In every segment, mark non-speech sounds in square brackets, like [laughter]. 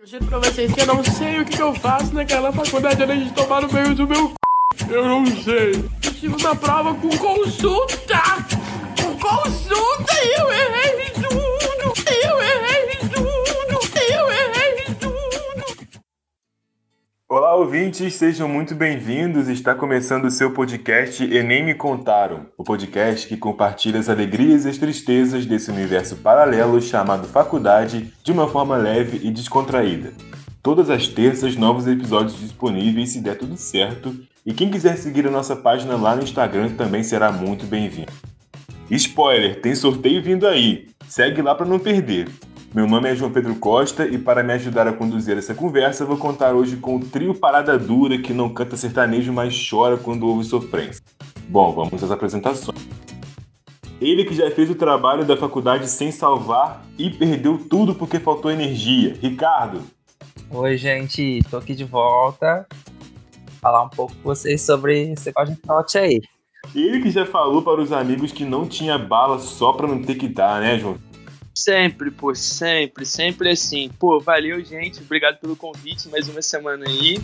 Eu juro pra vocês que eu não sei o que, eu faço naquela faculdade além de tomar no meio do meu c... Eu não sei. Eu estive na prova com consulta! Com consulta Olá, ouvintes, sejam muito bem-vindos. Está começando o seu podcast Enem Me Contaram, o podcast que compartilha as alegrias e as tristezas desse universo paralelo chamado faculdade de uma forma leve e descontraída. Todas as terças, novos episódios disponíveis se der tudo certo. E quem quiser seguir a nossa página lá no Instagram também será muito bem-vindo. Spoiler, tem sorteio vindo aí. Segue lá para não perder. Meu nome é João Pedro Costa e para me ajudar a conduzir essa conversa, vou contar hoje com o trio Parada Dura que não canta sertanejo, mas chora quando ouve sofrência. Bom, vamos às apresentações. Ele que já fez o trabalho da faculdade sem salvar e perdeu tudo porque faltou energia. Ricardo. Oi, gente, tô aqui de volta. Falar um pouco com vocês sobre esse trote aí. Ele que já falou para os amigos que não tinha bala só para não ter que dar, né, João? Sempre, pô, sempre, sempre assim. Pô, valeu, gente. Obrigado pelo convite, mais uma semana aí.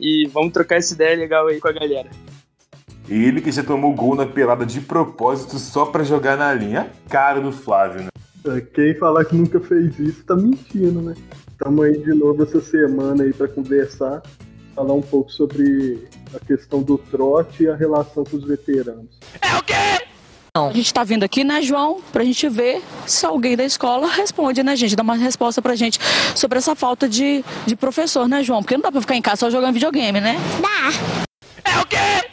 E vamos trocar essa ideia legal aí com a galera. Ele que já tomou gol na pelada de propósito só para jogar na linha. A cara do Flávio, né? Quem falar que nunca fez isso tá mentindo, né? Estamos aí de novo essa semana aí para conversar, falar um pouco sobre a questão do trote e a relação com os veteranos. É o quê? A gente tá vindo aqui, né, João, pra gente ver se alguém da escola responde, né, gente? Dá uma resposta pra gente sobre essa falta de, de professor, né, João? Porque não dá pra ficar em casa só jogando videogame, né? É o quê?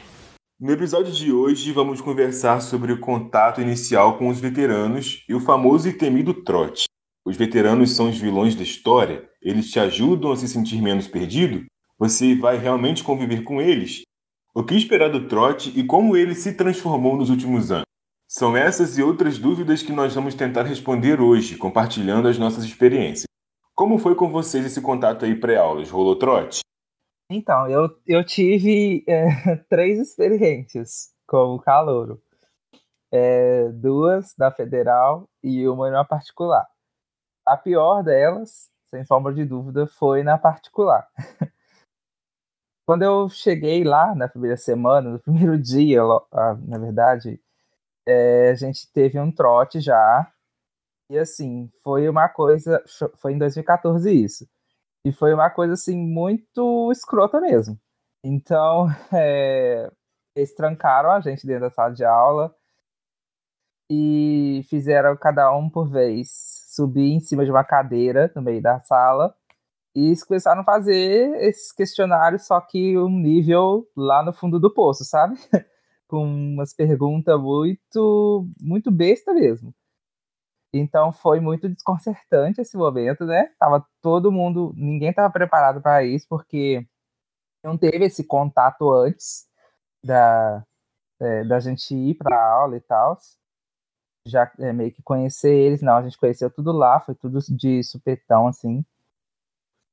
No episódio de hoje, vamos conversar sobre o contato inicial com os veteranos e o famoso e temido trote. Os veteranos são os vilões da história? Eles te ajudam a se sentir menos perdido? Você vai realmente conviver com eles? O que esperar do trote e como ele se transformou nos últimos anos? São essas e outras dúvidas que nós vamos tentar responder hoje, compartilhando as nossas experiências. Como foi com vocês esse contato aí pré-aulas? Rolou trote? Então, eu, eu tive é, [laughs] três experiências como calouro. É, duas da federal e uma na particular. A pior delas, sem sombra de dúvida, foi na particular. [laughs] Quando eu cheguei lá na primeira semana, no primeiro dia, na verdade, é, a gente teve um trote já. E assim, foi uma coisa. Foi em 2014 isso. E foi uma coisa assim, muito escrota mesmo. Então, [laughs] é, eles trancaram a gente dentro da sala de aula e fizeram cada um por vez subir em cima de uma cadeira no meio da sala e começaram a fazer esses questionários, só que um nível lá no fundo do poço, sabe? [laughs] com umas perguntas muito, muito besta mesmo. Então foi muito desconcertante esse momento, né? Tava todo mundo, ninguém estava preparado para isso, porque não teve esse contato antes da, é, da gente ir para aula e tal. Já é, meio que conhecer eles, não, a gente conheceu tudo lá, foi tudo de supetão, assim.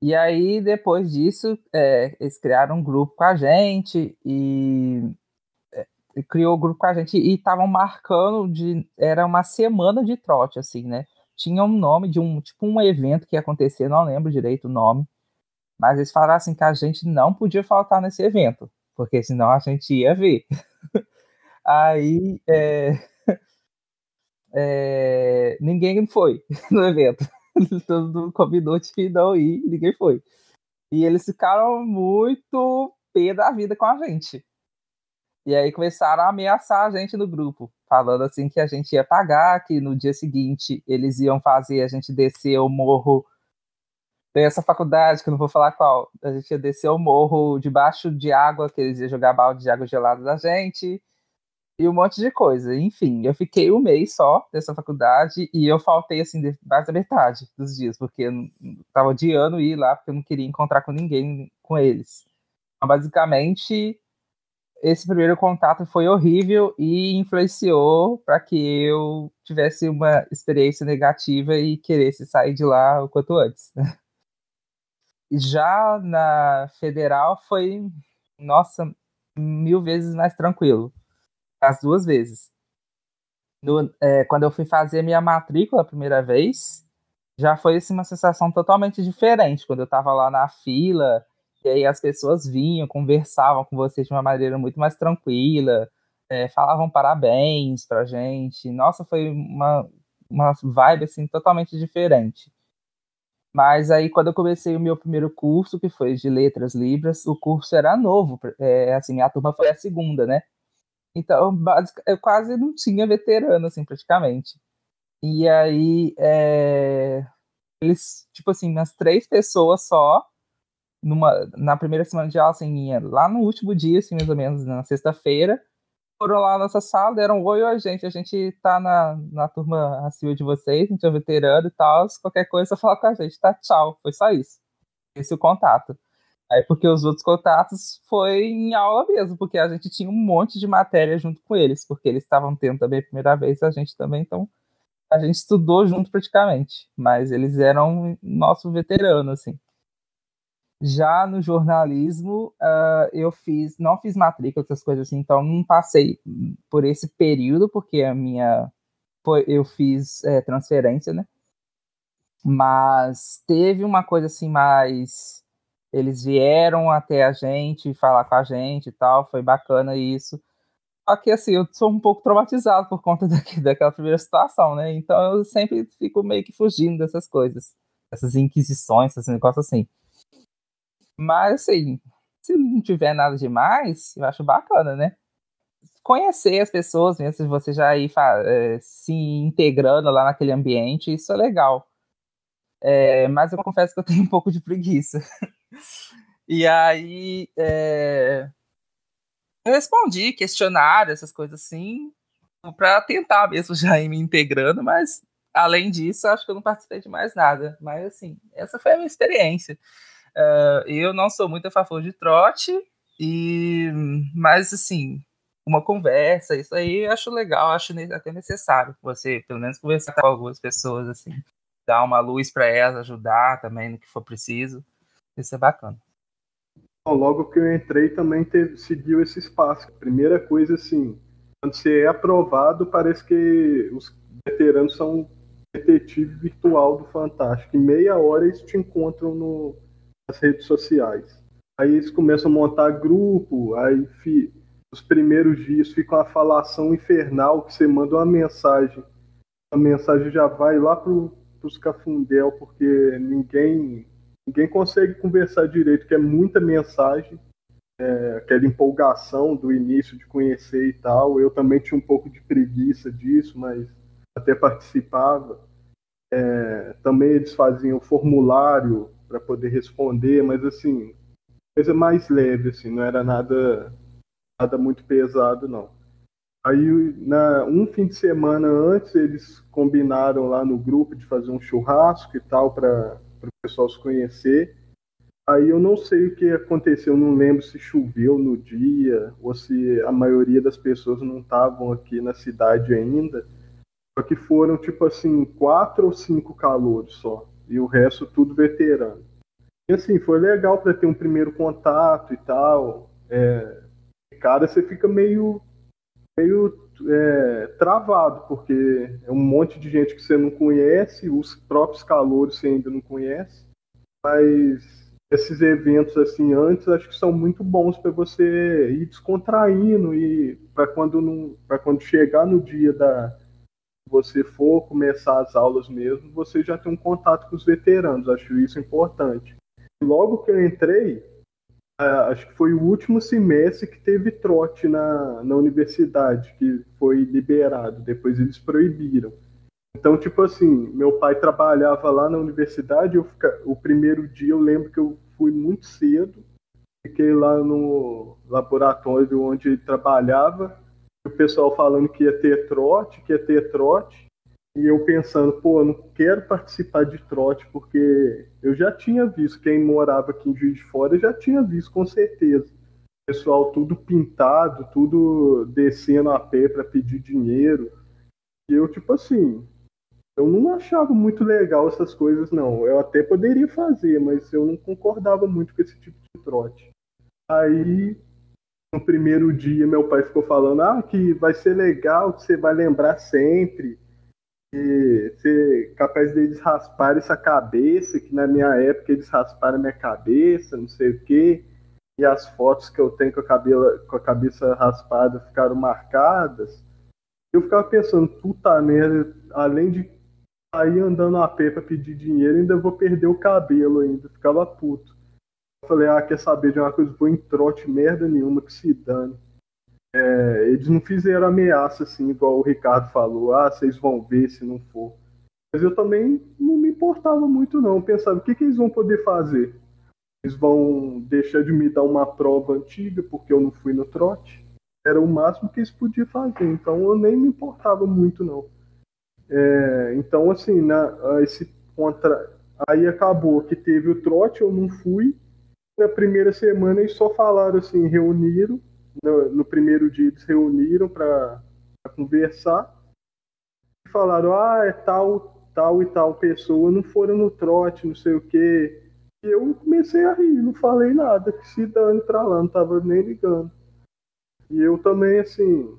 E aí, depois disso, é, eles criaram um grupo com a gente e criou o grupo com a gente e estavam marcando de era uma semana de trote assim, né? Tinha um nome de um tipo um evento que ia acontecer, não lembro direito o nome, mas eles falaram assim que a gente não podia faltar nesse evento, porque senão a gente ia ver. [laughs] Aí é, [laughs] é, ninguém foi [laughs] no evento. Todo mundo combinou de não ir, ninguém foi. E eles ficaram muito pé da vida com a gente. E aí começaram a ameaçar a gente no grupo, falando assim que a gente ia pagar, que no dia seguinte eles iam fazer a gente descer o morro. Tem essa faculdade, que eu não vou falar qual. A gente ia descer o morro debaixo de água, que eles iam jogar balde de água gelada da gente. E um monte de coisa. Enfim, eu fiquei um mês só nessa faculdade e eu faltei, assim, mais da metade dos dias, porque eu tava odiando ir lá, porque eu não queria encontrar com ninguém com eles. Então, basicamente, esse primeiro contato foi horrível e influenciou para que eu tivesse uma experiência negativa e queresse sair de lá o quanto antes. [laughs] Já na federal foi, nossa, mil vezes mais tranquilo. As duas vezes. No, é, quando eu fui fazer minha matrícula a primeira vez, já foi assim, uma sensação totalmente diferente quando eu estava lá na fila e aí as pessoas vinham, conversavam com você de uma maneira muito mais tranquila, é, falavam parabéns pra gente. Nossa, foi uma, uma vibe assim totalmente diferente. Mas aí quando eu comecei o meu primeiro curso, que foi de letras libras, o curso era novo, é, assim, minha turma foi a segunda, né? Então, eu quase não tinha veterano, assim, praticamente. E aí, é, eles, tipo assim, umas três pessoas só, numa, na primeira semana de aula, assim, lá no último dia, assim, mais ou menos, na sexta-feira, foram lá na nossa sala, deram um oi, oi, gente, a gente tá na, na turma acima de vocês, a gente é veterano e tal, se qualquer coisa, só falar com a gente, tá? Tchau, foi só isso. Esse é o contato. Aí, porque os outros contatos foi em aula mesmo, porque a gente tinha um monte de matéria junto com eles, porque eles estavam tendo também a primeira vez, a gente também, então a gente estudou junto praticamente, mas eles eram nosso veterano, assim. Já no jornalismo, uh, eu fiz, não fiz matrícula, essas coisas assim, então não passei por esse período, porque a minha, eu fiz é, transferência, né? Mas teve uma coisa assim mais, eles vieram até a gente falar com a gente e tal, foi bacana isso. Só que assim, eu sou um pouco traumatizado por conta [laughs] daqui, daquela primeira situação, né? Então eu sempre fico meio que fugindo dessas coisas, essas inquisições, esses negócios assim. Mas assim, se não tiver nada demais, eu acho bacana, né? Conhecer as pessoas, mesmo se você já ir é, se integrando lá naquele ambiente, isso é legal. É, mas eu confesso que eu tenho um pouco de preguiça. [laughs] e aí, é, eu respondi questionário, essas coisas assim, para tentar mesmo [laughs] já ir me integrando, mas além disso, acho que eu não participei de mais nada. Mas assim, essa foi a minha experiência. Uh, eu não sou muito a favor de trote, e mas assim, uma conversa, isso aí eu acho legal, acho até necessário você, pelo menos, conversar com algumas pessoas, assim, dar uma luz para elas, ajudar também no que for preciso. Isso é bacana logo que eu entrei também teve, seguiu esse espaço. Primeira coisa, assim, quando você é aprovado, parece que os veteranos são detetive virtual do Fantástico. Em meia hora eles te encontram no, nas redes sociais. Aí eles começam a montar grupo, aí fi, os primeiros dias fica uma falação infernal que você manda uma mensagem. A mensagem já vai lá pro, pros cafundel, porque ninguém ninguém consegue conversar direito, que é muita mensagem, é, aquela empolgação do início de conhecer e tal. Eu também tinha um pouco de preguiça disso, mas até participava. É, também eles faziam formulário para poder responder, mas assim, coisa mais leve, assim, não era nada, nada muito pesado, não. Aí, na, um fim de semana antes, eles combinaram lá no grupo de fazer um churrasco e tal para o pessoal se conhecer. Aí eu não sei o que aconteceu, não lembro se choveu no dia ou se a maioria das pessoas não estavam aqui na cidade ainda. Só que foram tipo assim, quatro ou cinco calouros só. E o resto tudo veterano. E assim, foi legal para ter um primeiro contato e tal. É, cara, você fica meio, meio é, travado, porque é um monte de gente que você não conhece, os próprios calores você ainda não conhece, mas esses eventos assim antes acho que são muito bons para você ir descontraindo e para quando não para quando chegar no dia da você for começar as aulas mesmo você já tem um contato com os veteranos. Acho isso importante. Logo que eu entrei acho que foi o último semestre que teve trote na, na universidade, que foi liberado, depois eles proibiram. Então, tipo assim, meu pai trabalhava lá na universidade, eu fica, o primeiro dia eu lembro que eu fui muito cedo, fiquei lá no laboratório onde ele trabalhava, o pessoal falando que ia ter trote, que ia ter trote, e eu pensando, pô, eu não quero participar de trote, porque eu já tinha visto, quem morava aqui em Juiz de Fora já tinha visto, com certeza. Pessoal tudo pintado, tudo descendo a pé para pedir dinheiro. E eu, tipo assim, eu não achava muito legal essas coisas, não. Eu até poderia fazer, mas eu não concordava muito com esse tipo de trote. Aí, no primeiro dia, meu pai ficou falando: ah, que vai ser legal, que você vai lembrar sempre e ser capaz deles rasparem essa cabeça, que na minha época eles rasparam minha cabeça, não sei o quê, e as fotos que eu tenho com a, com a cabeça raspada ficaram marcadas. Eu ficava pensando, puta merda, além de sair andando a pé pra pedir dinheiro, ainda vou perder o cabelo ainda, ficava puto. Falei, ah, quer saber de uma coisa, vou em trote merda nenhuma, que se dane. É, eles não fizeram ameaça assim, igual o Ricardo falou, ah, vocês vão ver se não for. Mas eu também não me importava muito não, pensava, o que, que eles vão poder fazer? Eles vão deixar de me dar uma prova antiga porque eu não fui no trote? Era o máximo que eles podiam fazer, então eu nem me importava muito não. É, então assim, na, esse contra... aí acabou que teve o trote, eu não fui. Na primeira semana eles só falaram assim, reuniram, no, no primeiro dia eles reuniram para conversar e falaram, ah, é tal, tal e tal pessoa, não foram no trote, não sei o que. E eu comecei a rir, não falei nada, que se dane pra lá, não tava nem ligando. E eu também, assim,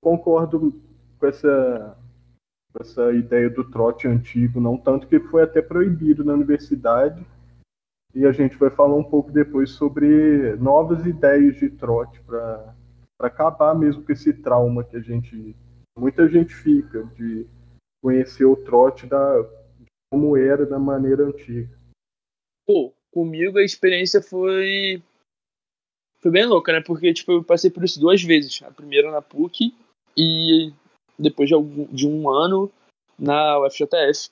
concordo com essa, com essa ideia do trote antigo, não tanto que foi até proibido na universidade e a gente vai falar um pouco depois sobre novas ideias de trote para acabar mesmo com esse trauma que a gente muita gente fica de conhecer o trote da como era da maneira antiga. Pô, comigo a experiência foi foi bem louca, né? Porque tipo eu passei por isso duas vezes. A primeira na PUC e depois de, algum, de um ano na UFJF.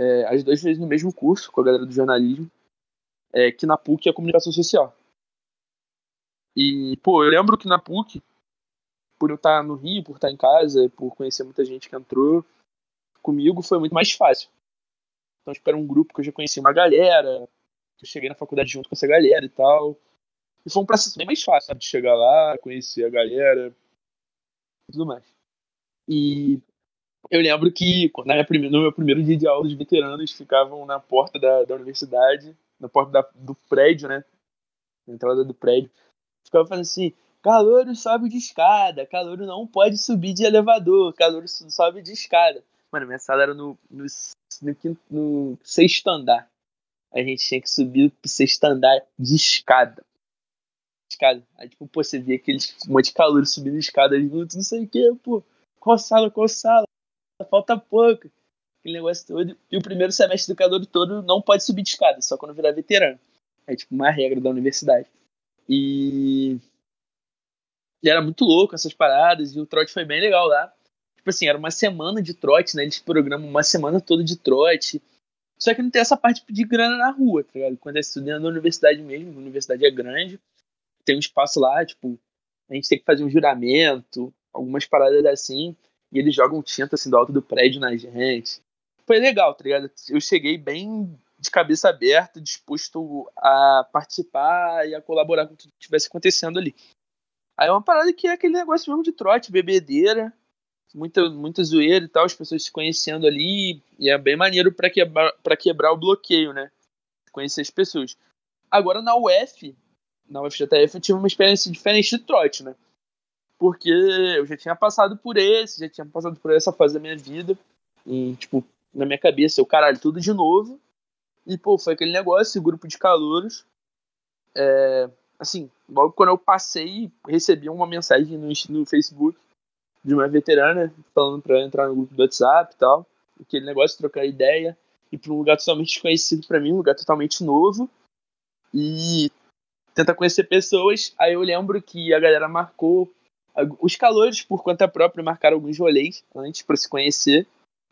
É, as duas vezes no mesmo curso com a galera do jornalismo é, que na PUC é comunicação social. E, pô, eu lembro que na PUC, por eu estar no Rio, por estar em casa, por conhecer muita gente que entrou, comigo foi muito mais fácil. Então, tipo, era um grupo que eu já conhecia uma galera, que eu cheguei na faculdade junto com essa galera e tal. E foi um processo bem mais fácil, sabe? De chegar lá, conhecer a galera e tudo mais. E eu lembro que na minha, no meu primeiro dia de aula, os veteranos ficavam na porta da, da universidade na porta da, do prédio, né? Na entrada do prédio. Ficava falando assim: Calouro sobe de escada, Calouro não pode subir de elevador, Calouro sobe de escada. Mano, minha sala era no, no, no, quinto, no sexto andar. A gente tinha que subir pro sexto andar de escada. Escada. Aí, tipo, pô, você via aqueles um monte de calor subindo escada juntos, não sei o que, pô. Qual sala, qual sala? Falta pouco aquele negócio todo. E o primeiro semestre do calor todo não pode subir de escada, só quando virar veterano. É tipo uma regra da universidade. E. E era muito louco essas paradas, e o trote foi bem legal lá. Tipo assim, era uma semana de trote, né? Eles programam uma semana toda de trote. Só que não tem essa parte de grana na rua, tá ligado? Quando é estudante na universidade mesmo, a universidade é grande, tem um espaço lá, tipo, a gente tem que fazer um juramento, algumas paradas assim, e eles jogam tinta assim do alto do prédio na gente foi legal, tá ligado? Eu cheguei bem de cabeça aberta, disposto a participar e a colaborar com tudo que estivesse acontecendo ali. Aí é uma parada que é aquele negócio mesmo de trote, bebedeira, muita, muita zoeira e tal, as pessoas se conhecendo ali, e é bem maneiro para quebrar, pra quebrar o bloqueio, né? Conhecer as pessoas. Agora na UF, na UFJF, eu tive uma experiência diferente de trote, né? Porque eu já tinha passado por esse, já tinha passado por essa fase da minha vida, e, tipo, na minha cabeça, eu, caralho, tudo de novo. E, pô, foi aquele negócio, grupo de calouros. É, assim, logo quando eu passei, recebi uma mensagem no, no Facebook de uma veterana falando pra entrar no grupo do WhatsApp e tal. Aquele negócio, trocar ideia. Ir pra um lugar totalmente desconhecido para mim, um lugar totalmente novo. E tentar conhecer pessoas. Aí eu lembro que a galera marcou. Os calores, por conta própria, marcaram alguns rolês antes para se conhecer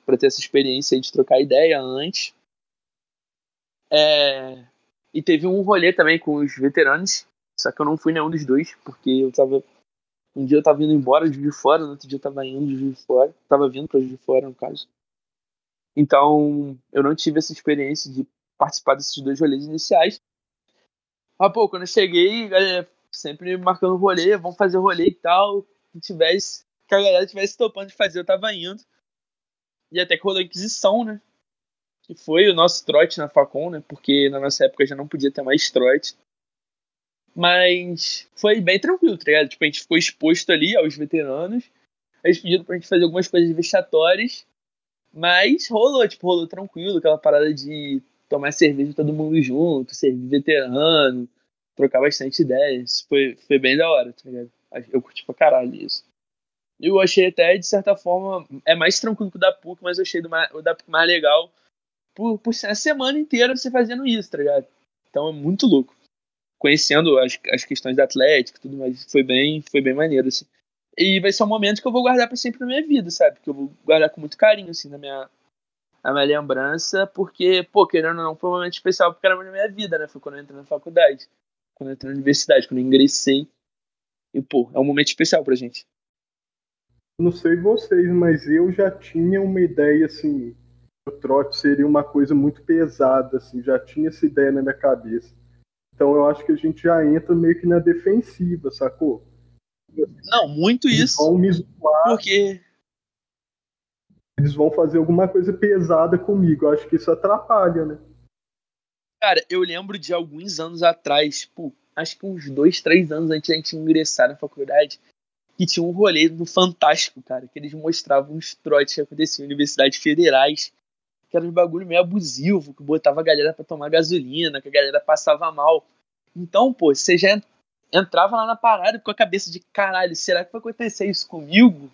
para ter essa experiência de trocar ideia antes. É... E teve um rolê também com os veteranos, só que eu não fui nenhum dos dois, porque eu tava. Um dia eu tava indo embora de Fora, no outro dia eu tava indo de Fora. Tava vindo pra de Fora, no caso. Então, eu não tive essa experiência de participar desses dois rolês iniciais. Ah, pô, quando eu cheguei, galera, sempre marcando rolê, vamos fazer rolê e tal. Tivesse, que a galera tivesse topando de fazer, eu tava indo. E até que rolou a Inquisição, né? Que foi o nosso trote na Facom, né? Porque na nossa época já não podia ter mais trote. Mas foi bem tranquilo, tá ligado? Tipo, a gente ficou exposto ali aos veteranos. Eles pediram pra gente fazer algumas coisas vexatórias, mas rolou, tipo, rolou tranquilo, aquela parada de tomar cerveja todo mundo junto, servir veterano, trocar bastante ideias. Foi, foi bem da hora, tá ligado? Eu curti pra caralho isso. Eu achei até, de certa forma, é mais tranquilo que o da PUC, mas eu achei do, o da PUC mais legal por, por a semana inteira você fazendo isso, tá ligado? Então é muito louco. Conhecendo as, as questões da Atlética e tudo mais, foi bem, foi bem maneiro, assim. E vai ser um momento que eu vou guardar para sempre na minha vida, sabe? Que eu vou guardar com muito carinho, assim, na minha, na minha lembrança, porque, pô, querendo ou não, foi um momento especial porque era na minha vida, né? Foi quando eu entrei na faculdade, quando eu entrei na universidade, quando eu ingressei. E, pô, é um momento especial pra gente. Não sei vocês, mas eu já tinha uma ideia, assim, o trote seria uma coisa muito pesada, assim, já tinha essa ideia na minha cabeça. Então eu acho que a gente já entra meio que na defensiva, sacou? Não, muito eles isso. Vão me zoar, porque eles vão fazer alguma coisa pesada comigo. Eu acho que isso atrapalha, né? Cara, eu lembro de alguns anos atrás, pô, acho que uns dois, três anos antes da gente ingressar na faculdade, que tinha um rolê no Fantástico, cara, que eles mostravam uns trotes que aconteciam em universidades federais, que era um bagulho meio abusivo, que botava a galera para tomar gasolina, que a galera passava mal. Então, pô, você já entrava lá na parada com a cabeça de caralho, será que vai acontecer isso comigo?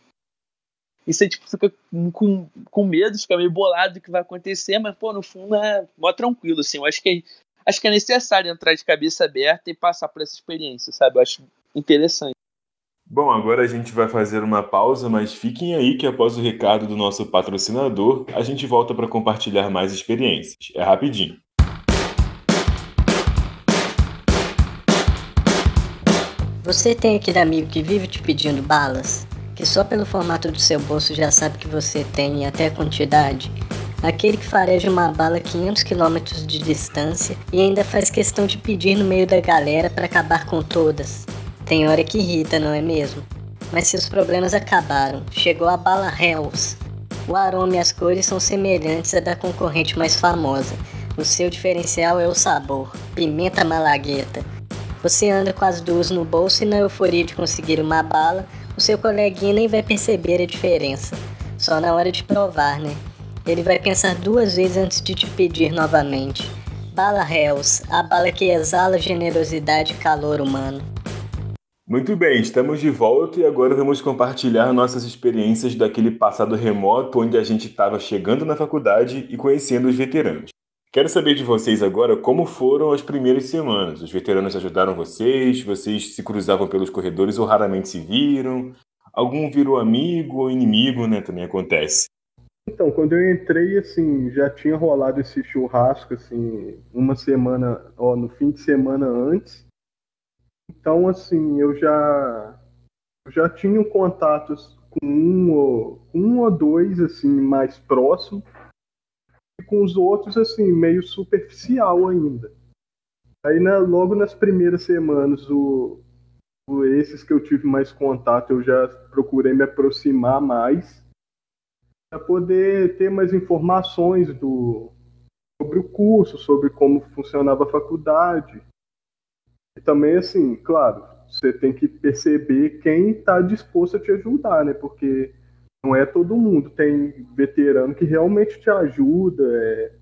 E você tipo, fica com, com medo, fica meio bolado do que vai acontecer, mas, pô, no fundo é mó tranquilo, assim. Eu acho que, acho que é necessário entrar de cabeça aberta e passar por essa experiência, sabe? Eu acho interessante. Bom, agora a gente vai fazer uma pausa, mas fiquem aí que após o recado do nosso patrocinador, a gente volta para compartilhar mais experiências. É rapidinho. Você tem aquele amigo que vive te pedindo balas? Que só pelo formato do seu bolso já sabe que você tem até a quantidade? Aquele que fareja uma bala a 500 km de distância e ainda faz questão de pedir no meio da galera para acabar com todas. Tem hora que irrita, não é mesmo? Mas seus problemas acabaram. Chegou a bala Hells. O aroma e as cores são semelhantes à da concorrente mais famosa. O seu diferencial é o sabor, pimenta malagueta. Você anda com as duas no bolso e na euforia de conseguir uma bala, o seu coleguinha nem vai perceber a diferença. Só na hora de provar, né? Ele vai pensar duas vezes antes de te pedir novamente. Bala Hells, a bala que exala generosidade e calor humano. Muito bem, estamos de volta e agora vamos compartilhar nossas experiências daquele passado remoto onde a gente estava chegando na faculdade e conhecendo os veteranos. Quero saber de vocês agora como foram as primeiras semanas. Os veteranos ajudaram vocês? Vocês se cruzavam pelos corredores ou raramente se viram? Algum virou amigo ou inimigo, né? Também acontece. Então, quando eu entrei, assim, já tinha rolado esse churrasco, assim, uma semana, ó, no fim de semana antes. Então, assim, eu já eu já tinha contatos com um ou, um ou dois, assim, mais próximo, e com os outros, assim, meio superficial ainda. Aí, logo nas primeiras semanas, o, o, esses que eu tive mais contato, eu já procurei me aproximar mais para poder ter mais informações do, sobre o curso, sobre como funcionava a faculdade, também, assim, claro, você tem que perceber quem está disposto a te ajudar, né? Porque não é todo mundo. Tem veterano que realmente te ajuda, é,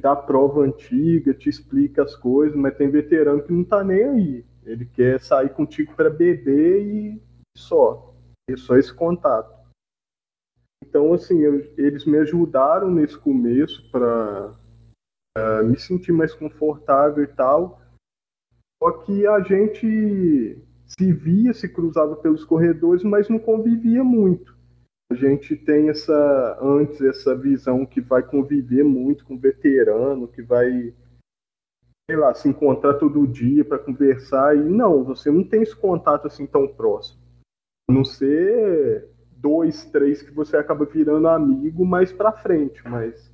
dá prova antiga, te explica as coisas, mas tem veterano que não tá nem aí. Ele quer sair contigo para beber e só. É só esse contato. Então, assim, eu, eles me ajudaram nesse começo para uh, me sentir mais confortável e tal. Só que a gente se via, se cruzava pelos corredores, mas não convivia muito. A gente tem essa antes essa visão que vai conviver muito com veterano, que vai sei lá, se encontrar todo dia para conversar e não, você não tem esse contato assim tão próximo. A não ser dois, três que você acaba virando amigo mais para frente, mas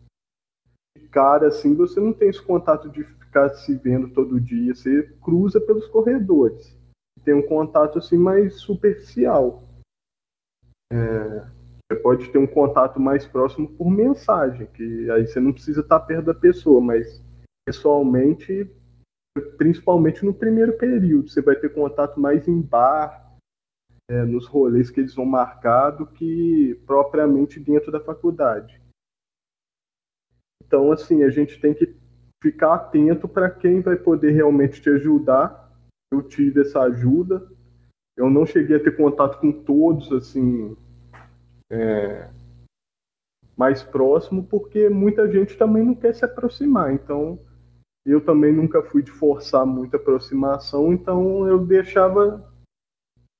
cara assim, você não tem esse contato de ficar se vendo todo dia, você cruza pelos corredores. Tem um contato assim mais superficial. É, você pode ter um contato mais próximo por mensagem, que aí você não precisa estar perto da pessoa, mas pessoalmente, principalmente no primeiro período, você vai ter contato mais em bar, é, nos rolês que eles vão marcar do que propriamente dentro da faculdade. Então, assim, a gente tem que ficar atento para quem vai poder realmente te ajudar. Eu tive essa ajuda. Eu não cheguei a ter contato com todos, assim, é, mais próximo, porque muita gente também não quer se aproximar. Então, eu também nunca fui de forçar muita aproximação, então eu deixava,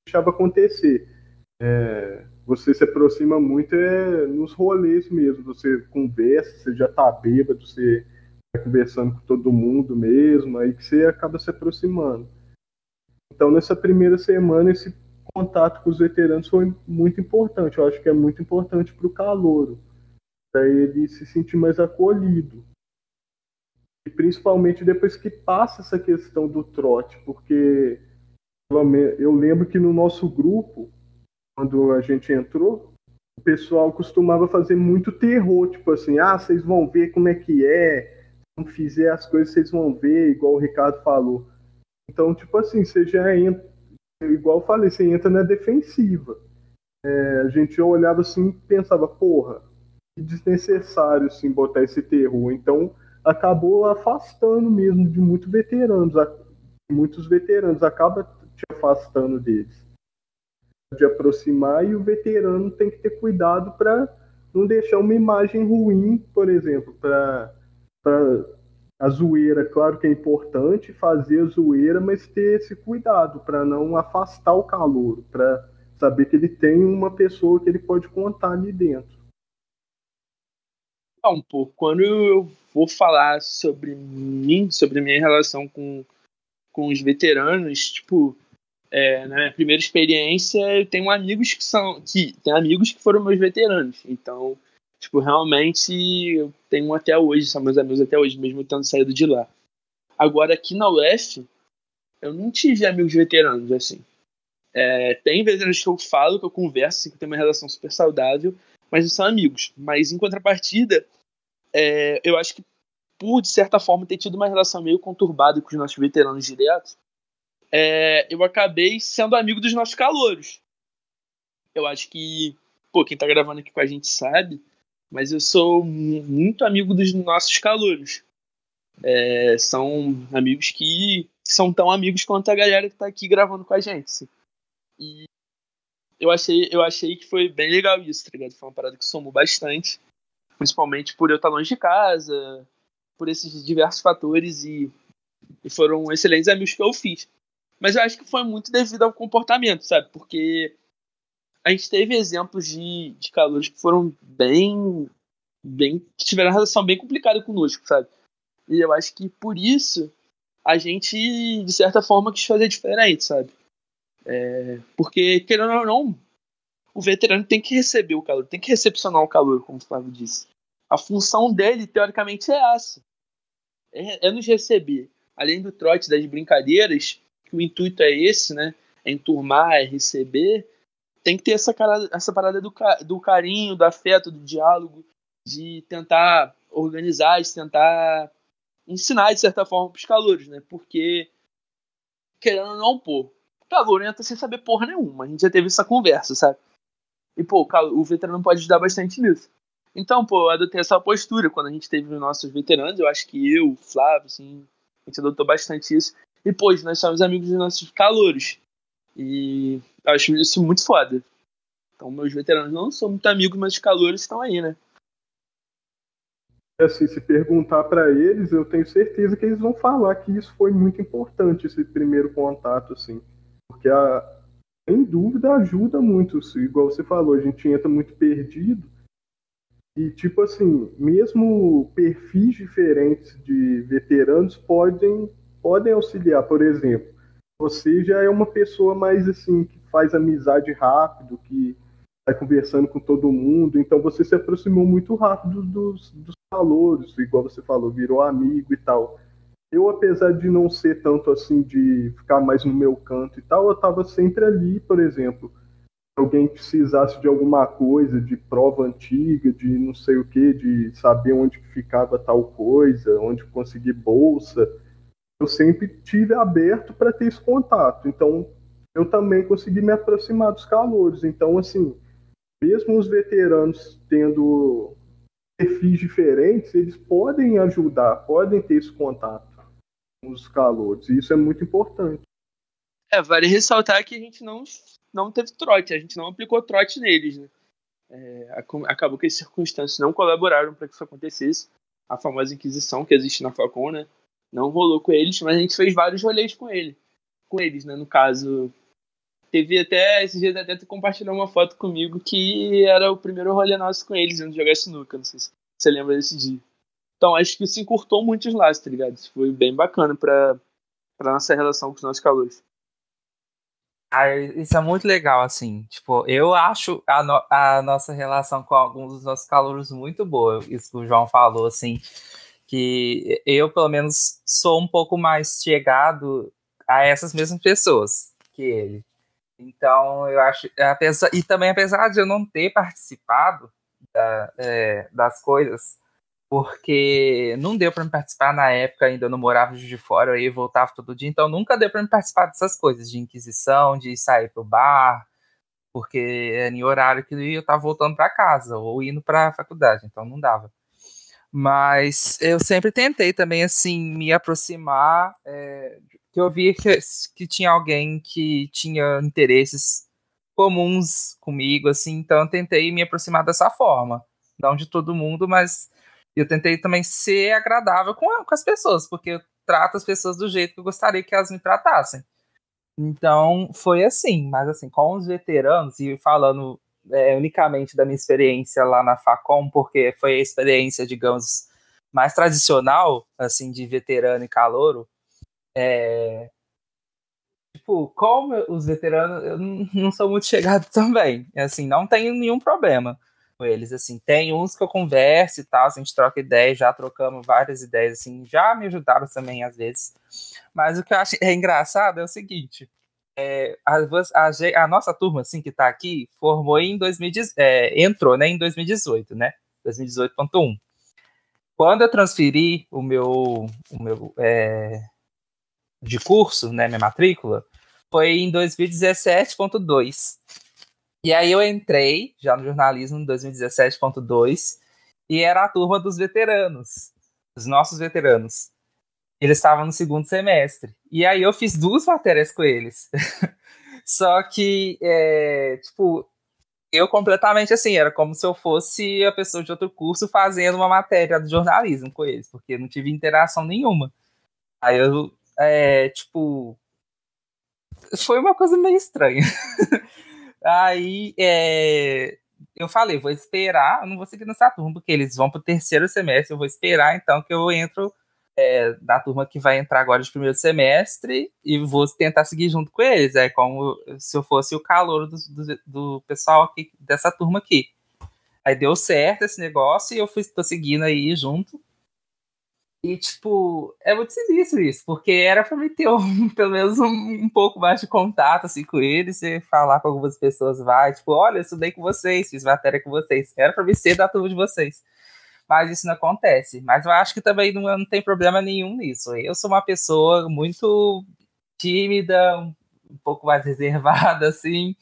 deixava acontecer. É, você se aproxima muito é nos rolês mesmo, você conversa, você já tá bêbado, você conversando com todo mundo mesmo, aí que você acaba se aproximando. Então, nessa primeira semana, esse contato com os veteranos foi muito importante. Eu acho que é muito importante para o calouro, para ele se sentir mais acolhido. E principalmente depois que passa essa questão do trote, porque eu lembro que no nosso grupo quando a gente entrou, o pessoal costumava fazer muito terror, tipo assim, ah, vocês vão ver como é que é, fizer as coisas, vocês vão ver, igual o Ricardo falou. Então, tipo assim, você já entra, igual eu falei, você entra na defensiva. É, a gente olhava assim e pensava, porra, que desnecessário assim, botar esse terror. Então, acabou afastando mesmo de muitos veteranos, muitos veteranos, acaba te afastando deles de aproximar e o veterano tem que ter cuidado para não deixar uma imagem ruim, por exemplo, para a zoeira, claro que é importante fazer a zoeira, mas ter esse cuidado para não afastar o calor, para saber que ele tem uma pessoa que ele pode contar ali dentro. Um pouco. Quando eu vou falar sobre mim, sobre minha relação com, com os veteranos, tipo, é, na minha primeira experiência, eu tenho amigos que são. que tem amigos que foram meus veteranos. Então, tipo, realmente eu tenho até hoje, são meus amigos até hoje, mesmo tendo saído de lá. Agora, aqui na UF, eu não tive amigos veteranos, assim. É, tem veteranos que eu falo, que eu converso, assim, que eu tenho uma relação super saudável, mas não são amigos. Mas em contrapartida, é, eu acho que por, de certa forma, ter tido uma relação meio conturbada com os nossos veteranos diretos, é, eu acabei sendo amigo dos nossos calouros. Eu acho que, pô, quem tá gravando aqui com a gente sabe, mas eu sou muito amigo dos nossos calouros. É, são amigos que são tão amigos quanto a galera que tá aqui gravando com a gente. E eu achei, eu achei que foi bem legal isso, tá ligado? Foi uma parada que somou bastante. Principalmente por eu estar longe de casa, por esses diversos fatores e, e foram excelentes amigos que eu fiz. Mas eu acho que foi muito devido ao comportamento, sabe? Porque a gente teve exemplos de, de calores que foram bem. bem que tiveram uma relação bem complicada conosco, sabe? E eu acho que por isso a gente, de certa forma, quis fazer diferente, sabe? É, porque, querendo ou não, o veterano tem que receber o calor, tem que recepcionar o calor, como o Flávio disse. A função dele, teoricamente, é essa: é, é nos receber. Além do trote das brincadeiras, que o intuito é esse, né? É enturmar, é receber. Tem que ter essa, cara, essa parada do, do carinho, do afeto, do diálogo, de tentar organizar, de tentar ensinar de certa forma para os calouros, né? Porque, querendo ou não, pô, o calor entra sem saber porra nenhuma. A gente já teve essa conversa, sabe? E, pô, o veterano pode ajudar bastante nisso. Então, pô, eu adotei essa postura quando a gente teve os nossos veteranos. Eu acho que eu, Flávio, assim, a gente adotou bastante isso. E, pois, nós somos amigos dos nossos calouros. E acho isso muito foda. Então, meus veteranos não são muito amigos, mas os calouros estão aí, né? Assim, se perguntar para eles, eu tenho certeza que eles vão falar que isso foi muito importante, esse primeiro contato, assim. Porque, a, sem dúvida, ajuda muito. Igual você falou, a gente entra muito perdido. E, tipo assim, mesmo perfis diferentes de veteranos podem podem auxiliar, por exemplo. Você já é uma pessoa mais assim, que faz amizade rápido, que vai conversando com todo mundo, então você se aproximou muito rápido dos, dos valores, igual você falou, virou amigo e tal. Eu, apesar de não ser tanto assim, de ficar mais no meu canto e tal, eu estava sempre ali, por exemplo, alguém precisasse de alguma coisa, de prova antiga, de não sei o que, de saber onde ficava tal coisa, onde conseguir bolsa, eu sempre tive aberto para ter esse contato. Então, eu também consegui me aproximar dos calouros. Então, assim, mesmo os veteranos tendo perfis diferentes, eles podem ajudar, podem ter esse contato com os calouros. E isso é muito importante. É, vale ressaltar que a gente não, não teve trote, a gente não aplicou trote neles, né? É, acabou que as circunstâncias não colaboraram para que isso acontecesse. A famosa Inquisição que existe na Falcon, né? Não rolou com eles, mas a gente fez vários rolês com ele. Com eles, né? No caso, teve até, esses dias até tu compartilhou uma foto comigo que era o primeiro rolê nosso com eles, indo jogar sinuca, não sei se você lembra desse dia. Então, acho que isso encurtou muito os laços, tá ligado? Isso foi bem bacana pra, pra nossa relação com os nossos calores. Ah, isso é muito legal, assim. Tipo, eu acho a, no a nossa relação com alguns dos nossos calouros muito boa. Isso que o João falou, assim, que eu, pelo menos, sou um pouco mais chegado a essas mesmas pessoas que ele. Então, eu acho. Apesar, e também, apesar de eu não ter participado da, é, das coisas, porque não deu para me participar na época, ainda eu não morava de fora, aí voltava todo dia, então nunca deu para me participar dessas coisas, de inquisição, de sair pro bar, porque era em horário que eu estava voltando para casa ou indo para a faculdade, então não dava. Mas eu sempre tentei também, assim, me aproximar, é, que eu via que, que tinha alguém que tinha interesses comuns comigo, assim, então eu tentei me aproximar dessa forma. Não de todo mundo, mas eu tentei também ser agradável com, com as pessoas, porque eu trato as pessoas do jeito que eu gostaria que elas me tratassem. Então, foi assim, mas assim, com os veteranos, e falando é, unicamente da minha experiência lá na Facom, porque foi a experiência, digamos, mais tradicional, assim, de veterano e calouro, é, tipo, como os veteranos, eu não sou muito chegado [laughs] também, assim, não tenho nenhum problema com eles, assim, tem uns que eu converso e tal, a gente troca ideias, já trocamos várias ideias, assim, já me ajudaram também às vezes, mas o que eu acho é engraçado é o seguinte, é, a, a, a, nossa turma, assim, que tá aqui, formou em 2010, é, entrou, né, em 2018, né, 2018.1. Quando eu transferi o meu, o meu é, de curso, né, minha matrícula, foi em 2017.2. E aí eu entrei já no jornalismo em 2017.2 e era a turma dos veteranos, os nossos veteranos. Eles estavam no segundo semestre. E aí eu fiz duas matérias com eles. [laughs] Só que, é, tipo, eu completamente assim, era como se eu fosse a pessoa de outro curso fazendo uma matéria do jornalismo com eles, porque não tive interação nenhuma. Aí eu, é, tipo, foi uma coisa meio estranha. [laughs] Aí é, eu falei, vou esperar, eu não vou seguir nessa turma, porque eles vão para o terceiro semestre, eu vou esperar então que eu entro é, na turma que vai entrar agora de primeiro semestre e vou tentar seguir junto com eles. É como se eu fosse o calor do, do, do pessoal aqui, dessa turma aqui. Aí deu certo esse negócio e eu fui, tô seguindo aí junto. E, tipo, é muito sinistro isso, porque era pra mim ter [laughs] um, pelo menos um, um, pouco mais de contato, assim, com eles, e falar com algumas pessoas, vai, tipo, olha, eu estudei com vocês, fiz matéria com vocês, era pra mim ser da turma de vocês. Mas isso não acontece. Mas eu acho que também não, não tem problema nenhum nisso. Eu sou uma pessoa muito tímida, um pouco mais [laughs] reservada, assim,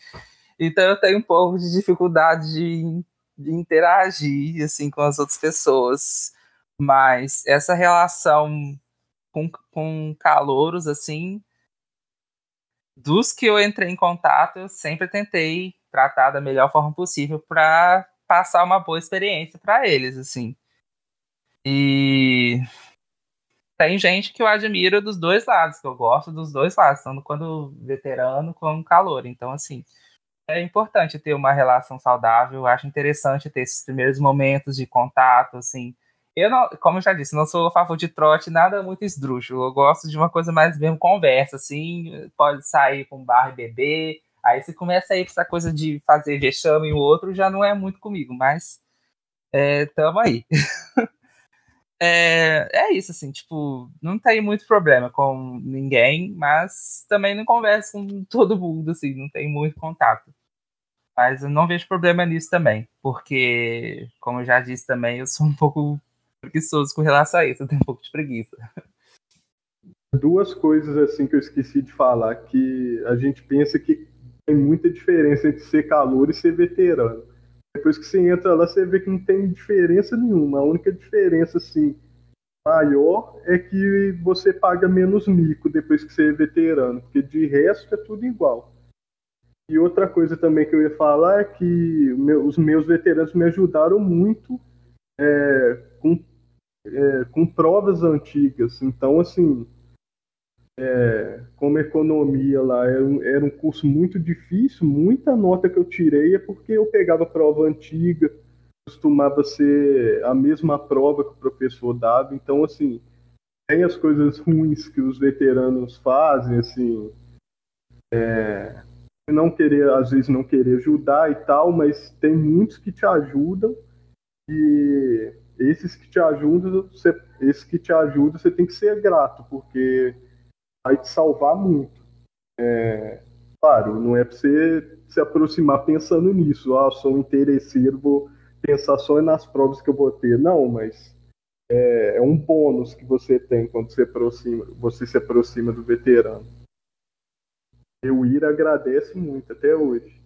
então eu tenho um pouco de dificuldade de, de interagir, assim, com as outras pessoas. Mas essa relação com, com calouros, assim, dos que eu entrei em contato, eu sempre tentei tratar da melhor forma possível para passar uma boa experiência para eles, assim. E tem gente que eu admiro dos dois lados, que eu gosto dos dois lados, tanto quando veterano como calor. Então, assim, é importante ter uma relação saudável. Eu acho interessante ter esses primeiros momentos de contato, assim, eu não, como eu já disse, não sou a favor de trote, nada muito esdrúxulo. Eu gosto de uma coisa mais mesmo conversa, assim, pode sair com um bar e beber. Aí você começa a ir pra essa coisa de fazer vexame e o outro, já não é muito comigo, mas é, tamo aí. [laughs] é, é isso, assim, tipo, não tem muito problema com ninguém, mas também não converso com [laughs] todo mundo, assim, não tem muito contato. Mas eu não vejo problema nisso também, porque, como eu já disse também, eu sou um pouco preguiçoso com relação a isso, eu tenho um pouco de preguiça. duas coisas assim que eu esqueci de falar, que a gente pensa que tem muita diferença entre ser calor e ser veterano. Depois que você entra lá, você vê que não tem diferença nenhuma. A única diferença, assim, maior é que você paga menos mico depois que você é veterano, porque de resto é tudo igual. E outra coisa também que eu ia falar é que os meus veteranos me ajudaram muito é, com, é, com provas antigas. Então, assim, é, como economia lá era um, era um, curso muito difícil, muita nota que eu tirei é porque eu pegava prova antiga, costumava ser a mesma prova que o professor dava, então assim, tem as coisas ruins que os veteranos fazem, assim, é, não querer, às vezes não querer ajudar e tal, mas tem muitos que te ajudam e esses que te ajudam, você, esses que te ajudam, você tem que ser grato, porque vai te salvar muito. É, claro, não é para você se aproximar pensando nisso, ah, sou um interesseiro, vou pensar só nas provas que eu vou ter. Não, mas é, é um bônus que você tem quando você, aproxima, você se aproxima do veterano. O Ira agradece muito até hoje.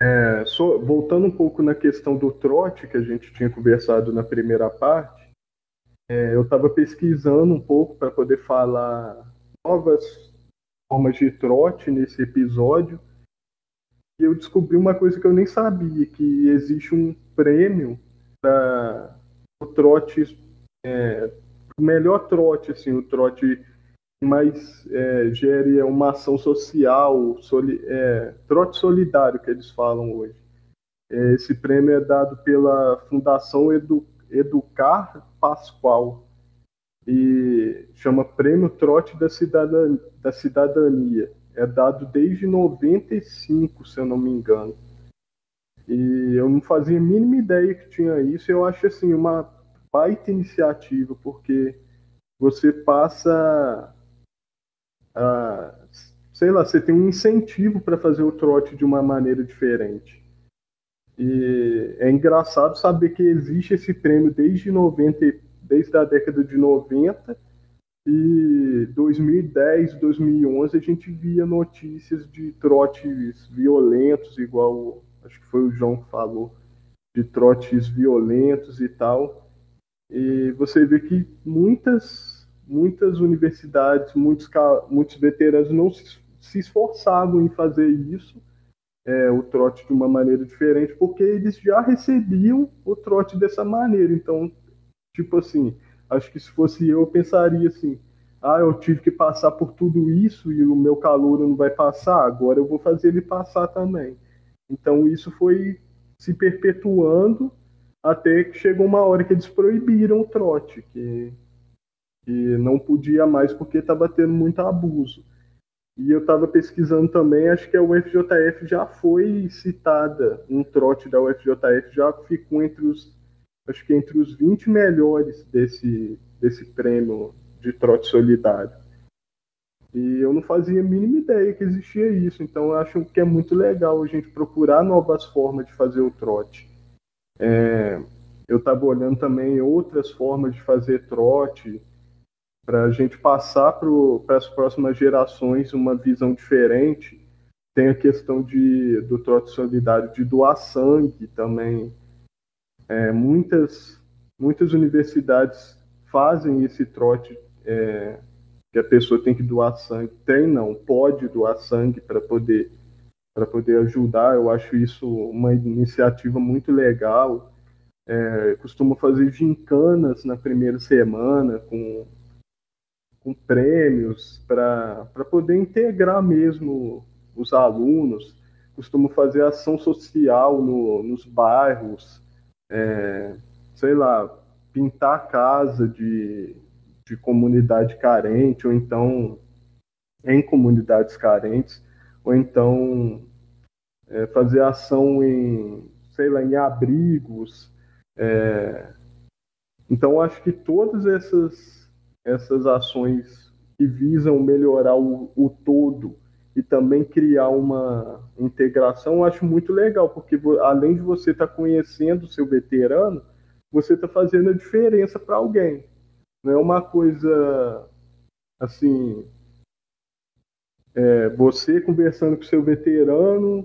É, so, voltando um pouco na questão do trote que a gente tinha conversado na primeira parte, é, eu estava pesquisando um pouco para poder falar novas formas de trote nesse episódio e eu descobri uma coisa que eu nem sabia, que existe um prêmio para o trote, é, o melhor trote, assim, o trote mais é, gere uma ação social, soli, é, trote solidário que eles falam hoje. É, esse prêmio é dado pela Fundação Edu, Educar Pascoal e chama Prêmio Trote da, Cidadania, da Cidadania. É dado desde 95, se eu não me engano. E eu não fazia a mínima ideia que tinha isso. Eu acho assim uma baita iniciativa, porque você passa sei lá, você tem um incentivo para fazer o trote de uma maneira diferente. E é engraçado saber que existe esse prêmio desde 90, desde a década de 90 e 2010, 2011 a gente via notícias de trotes violentos, igual acho que foi o João que falou, de trotes violentos e tal. E você vê que muitas muitas universidades, muitos, muitos veteranos não se, se esforçavam em fazer isso, é, o trote de uma maneira diferente, porque eles já recebiam o trote dessa maneira. Então, tipo assim, acho que se fosse eu, eu pensaria assim: ah, eu tive que passar por tudo isso e o meu calor não vai passar, agora eu vou fazer ele passar também. Então, isso foi se perpetuando até que chegou uma hora que eles proibiram o trote, que que não podia mais porque estava tendo muito abuso. E eu estava pesquisando também, acho que a UFJF já foi citada, um trote da UFJF já ficou entre os, acho que entre os 20 melhores desse, desse prêmio de trote solidário. E eu não fazia a mínima ideia que existia isso, então eu acho que é muito legal a gente procurar novas formas de fazer o trote. É, eu estava olhando também outras formas de fazer trote, para a gente passar para as próximas gerações uma visão diferente. Tem a questão de, do trote solidário de doar sangue também. É, muitas, muitas universidades fazem esse trote é, que a pessoa tem que doar sangue. Tem não, pode doar sangue para poder para poder ajudar. Eu acho isso uma iniciativa muito legal. É, costumo fazer gincanas na primeira semana com com prêmios para poder integrar mesmo os alunos. Costumo fazer ação social no, nos bairros, é, sei lá, pintar a casa de, de comunidade carente, ou então em comunidades carentes, ou então é, fazer ação em, sei lá, em abrigos. É, então, acho que todas essas essas ações que visam melhorar o, o todo e também criar uma integração, eu acho muito legal, porque além de você estar tá conhecendo o seu veterano, você está fazendo a diferença para alguém. Não é uma coisa assim. É, você conversando com seu veterano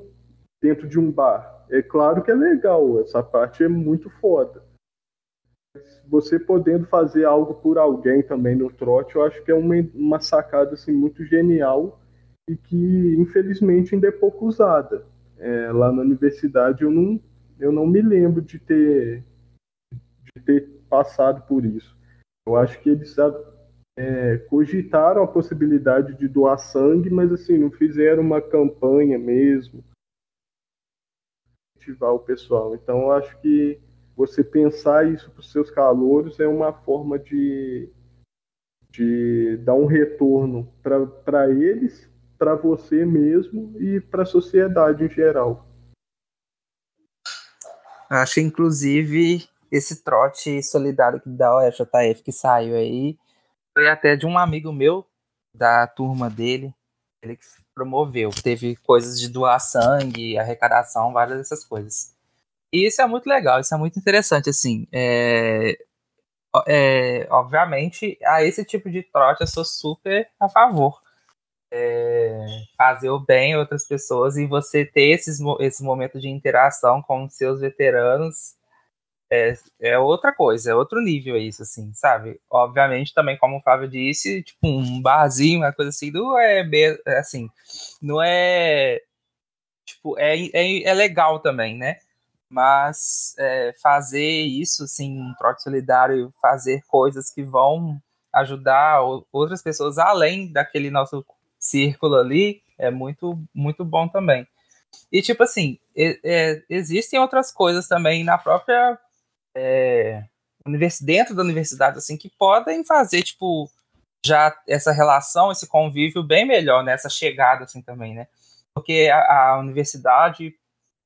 dentro de um bar. É claro que é legal, essa parte é muito foda. Você podendo fazer algo por alguém também no trote, eu acho que é uma, uma sacada assim, muito genial e que infelizmente ainda é pouco usada. É, lá na universidade eu não, eu não me lembro de ter, de ter passado por isso. Eu acho que eles é, cogitaram a possibilidade de doar sangue, mas assim, não fizeram uma campanha mesmo ativar o pessoal. Então eu acho que você pensar isso para os seus calouros é uma forma de, de dar um retorno para eles para você mesmo e para a sociedade em geral. Acho, inclusive, esse trote solidário da OJF que saiu aí foi até de um amigo meu, da turma dele, ele que promoveu. Teve coisas de doar sangue, arrecadação, várias dessas coisas. E isso é muito legal, isso é muito interessante, assim. É, é, obviamente, a esse tipo de trote eu sou super a favor é, fazer o bem outras pessoas e você ter esses, esses momentos de interação com seus veteranos é, é outra coisa, é outro nível isso, assim, sabe? Obviamente, também, como o Flávio disse, tipo, um barzinho, uma coisa assim, não é, é assim, não é, tipo, é, é, é legal também, né? Mas é, fazer isso, assim, um trote solidário, fazer coisas que vão ajudar outras pessoas além daquele nosso círculo ali é muito, muito bom também. E, tipo assim, é, é, existem outras coisas também na própria. É, dentro da universidade, assim, que podem fazer, tipo, já essa relação, esse convívio bem melhor, né, chegada, assim, também, né? Porque a, a universidade,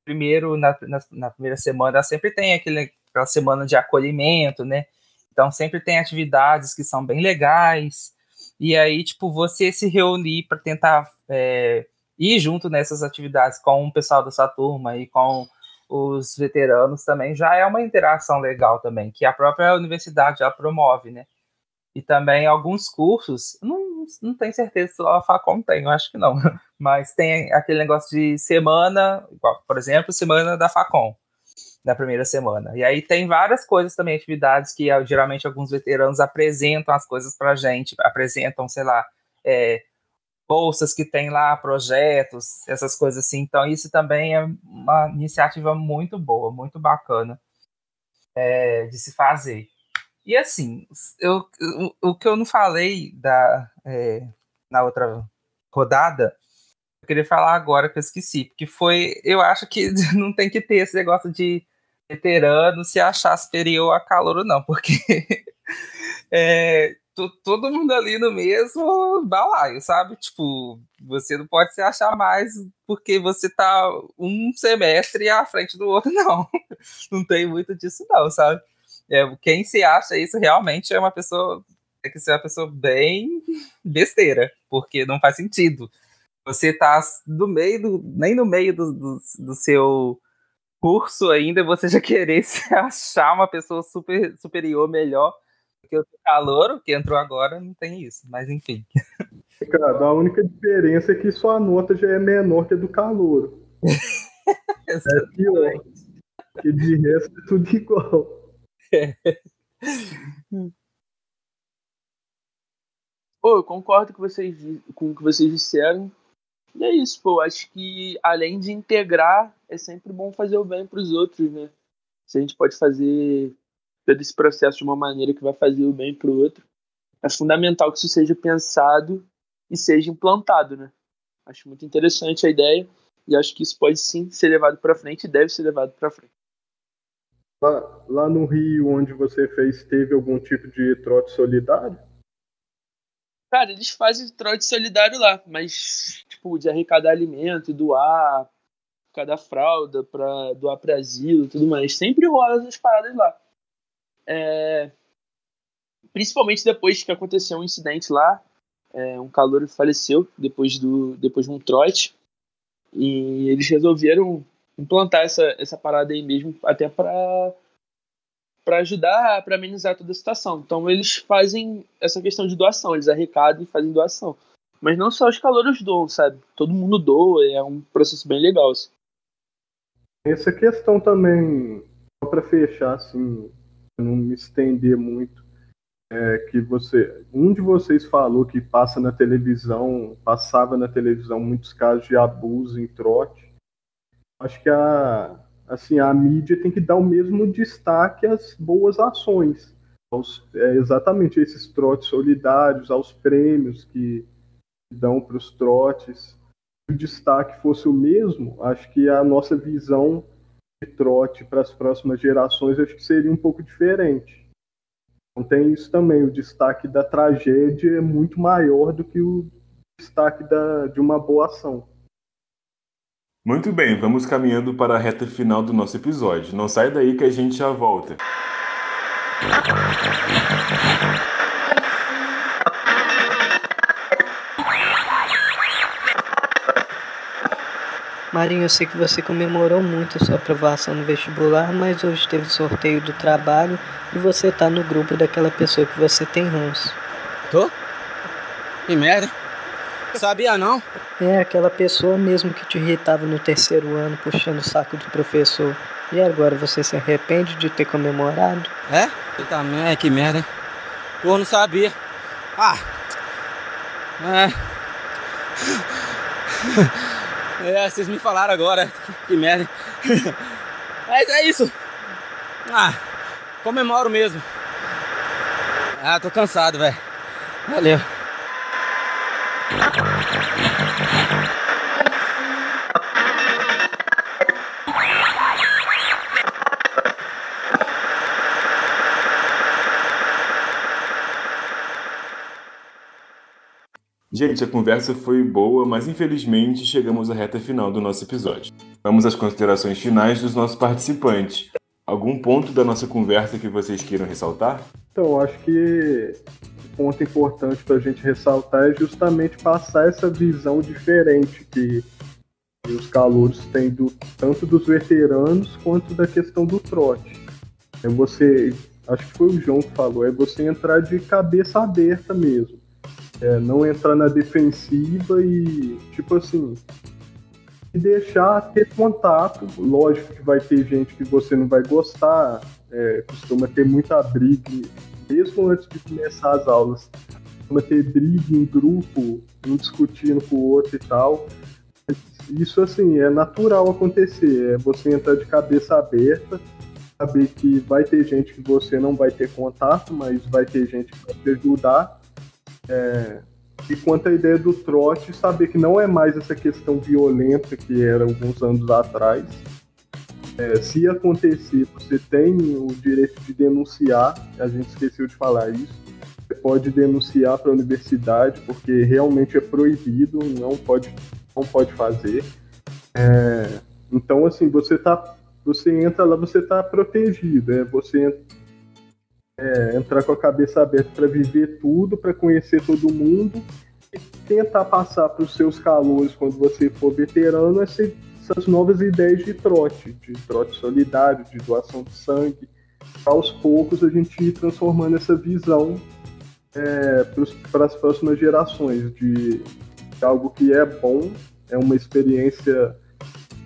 primeiro, na, na, na, primeira semana, sempre tem aquele, aquela semana de acolhimento, né? Então, sempre tem atividades que são bem legais, e aí, tipo, você se reunir para tentar é, ir junto nessas atividades com o pessoal da sua turma e com os veteranos também já é uma interação legal também, que a própria universidade já promove, né? E também alguns cursos, não, não tenho certeza se a Facom tem, eu acho que não, [laughs] mas tem aquele negócio de semana, por exemplo, semana da Facom na primeira semana. E aí tem várias coisas também, atividades que ah, geralmente alguns veteranos apresentam as coisas para a gente, apresentam, sei lá, é, bolsas que tem lá, projetos, essas coisas assim. Então isso também é uma iniciativa muito boa, muito bacana é, de se fazer. E assim, eu, o, o que eu não falei da, é, na outra rodada eu queria falar agora que eu esqueci, porque foi. Eu acho que [laughs] não tem que ter esse negócio de veterano se achar superior a calor não, porque [laughs] é, todo mundo ali no mesmo balaio, sabe? Tipo, você não pode se achar mais porque você tá um semestre à frente do outro, [laughs] não. Não tem muito disso, não, sabe? É, quem se acha isso realmente é uma pessoa. Tem que ser uma pessoa bem besteira, porque não faz sentido. Você tá no meio do. nem no meio do, do, do seu curso ainda, você já [laughs] querer se achar uma pessoa super superior, melhor que o calor, que entrou agora, não tem isso, mas enfim. Cara, a única diferença é que sua nota já é menor que a do calor. [laughs] é pior. Porque de resto é tudo igual. [laughs] Pô, eu concordo com vocês, com o que vocês disseram. E é isso, pô. Acho que além de integrar, é sempre bom fazer o bem para os outros, né? Se a gente pode fazer todo esse processo de uma maneira que vai fazer o bem para o outro, é fundamental que isso seja pensado e seja implantado, né? Acho muito interessante a ideia e acho que isso pode sim ser levado para frente e deve ser levado para frente. Lá, lá no Rio, onde você fez, teve algum tipo de trote solidário? Cara, eles fazem trote solidário lá, mas, tipo, de arrecadar alimento, doar, cada fralda pra doar pra asilo e tudo mais. Sempre rola essas paradas lá. É... Principalmente depois que aconteceu um incidente lá, é, um calor faleceu depois, do, depois de um trote. E eles resolveram implantar essa, essa parada aí mesmo, até para para ajudar, para amenizar toda a situação. Então eles fazem essa questão de doação, eles arrecadam e fazem doação. Mas não só os calouros doam, sabe? Todo mundo doa, é um processo bem legal. Assim. Essa questão também, só para fechar, assim, não me estender muito, é que você, um de vocês falou que passa na televisão, passava na televisão muitos casos de abuso em trote. Acho que a, assim, a mídia tem que dar o mesmo destaque às boas ações, aos, é, exatamente esses trotes solidários, aos prêmios que dão para os trotes. Se o destaque fosse o mesmo, acho que a nossa visão de trote para as próximas gerações acho que seria um pouco diferente. Então tem isso também, o destaque da tragédia é muito maior do que o destaque da, de uma boa ação. Muito bem, vamos caminhando para a reta final do nosso episódio. Não sai daí que a gente já volta. Marinho, eu sei que você comemorou muito a sua aprovação no vestibular, mas hoje teve sorteio do trabalho e você tá no grupo daquela pessoa que você tem ranço. Tô? Que merda. Sabia não? É aquela pessoa mesmo que te irritava no terceiro ano, puxando o saco do professor. E agora você se arrepende de ter comemorado? É? Também, que merda, hein? Pô, não sabia. Ah! É. [laughs] É, vocês me falaram agora. Que merda. [laughs] Mas é isso. Ah, comemoro mesmo. Ah, tô cansado, velho. Valeu. Gente, a conversa foi boa, mas infelizmente chegamos à reta final do nosso episódio. Vamos às considerações finais dos nossos participantes. Algum ponto da nossa conversa que vocês queiram ressaltar? Então, acho que o ponto importante para a gente ressaltar é justamente passar essa visão diferente que, os calouros têm do, tanto dos veteranos quanto da questão do trote. É você, acho que foi o João que falou, é você entrar de cabeça aberta mesmo é, não entrar na defensiva e, tipo assim, deixar ter contato. Lógico que vai ter gente que você não vai gostar, é, costuma ter muita briga, mesmo antes de começar as aulas. Costuma ter briga em grupo, um discutindo com o outro e tal. Isso, assim, é natural acontecer. É você entrar de cabeça aberta, saber que vai ter gente que você não vai ter contato, mas vai ter gente que vai te ajudar é, e quanto à ideia do trote, saber que não é mais essa questão violenta que era alguns anos atrás. É, se acontecer, você tem o direito de denunciar, a gente esqueceu de falar isso. Você pode denunciar para a universidade, porque realmente é proibido, não pode, não pode fazer. É, então, assim, você tá, você entra lá, você está protegido. É, você é, entrar com a cabeça aberta para viver tudo, para conhecer todo mundo e tentar passar para os seus calores quando você for veterano essa, essas novas ideias de trote, de trote solidário, de doação de sangue. Aos poucos a gente ir transformando essa visão é, para as próximas gerações de, de, algo que é bom, é uma experiência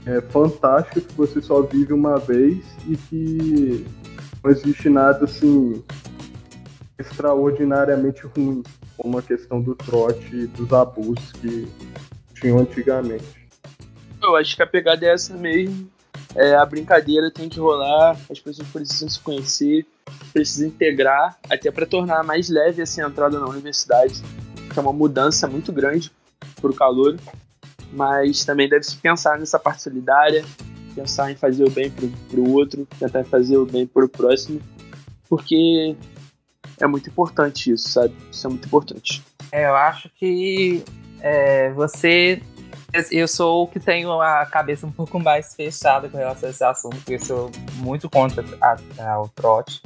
é, fantástica que você só vive uma vez e que não existe nada assim extraordinariamente ruim, como a questão do trote e dos abusos que tinham antigamente. Eu acho que a pegada é essa mesmo. É, a brincadeira tem que rolar, as pessoas precisam se conhecer, precisam integrar, até para tornar mais leve assim, a entrada na universidade, que é uma mudança muito grande para o calor, mas também deve se pensar nessa parte solidária, pensar em fazer o bem pro, pro outro, tentar fazer o bem pro próximo, porque é muito importante isso, sabe? Isso é muito importante. É, eu acho que é, você. Eu sou o que tenho a cabeça um pouco mais fechada com relação a esse assunto, porque eu sou muito contra o trote.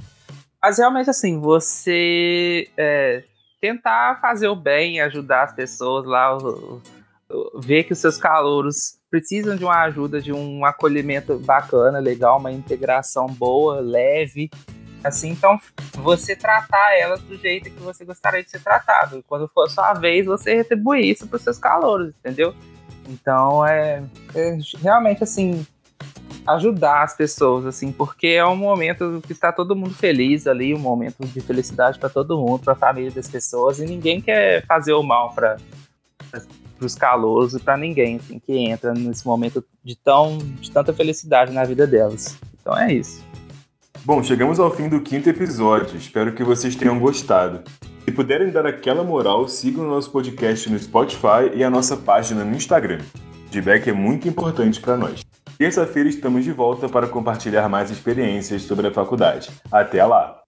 Mas realmente, assim, você é, tentar fazer o bem, ajudar as pessoas lá, ver que os seus calouros precisam de uma ajuda, de um acolhimento bacana, legal, uma integração boa, leve. Assim, então você tratar elas do jeito que você gostaria de ser tratado. Quando for a sua vez, você retribuir isso para os seus calouros, entendeu? Então é, é realmente assim ajudar as pessoas, assim, porque é um momento que está todo mundo feliz ali, um momento de felicidade para todo mundo, para a família das pessoas, e ninguém quer fazer o mal para os calouros e para ninguém assim, que entra nesse momento de, tão, de tanta felicidade na vida delas. Então é isso. Bom, chegamos ao fim do quinto episódio. Espero que vocês tenham gostado. Se puderem dar aquela moral, sigam o nosso podcast no Spotify e a nossa página no Instagram. O feedback é muito importante para nós. Terça-feira estamos de volta para compartilhar mais experiências sobre a faculdade. Até lá!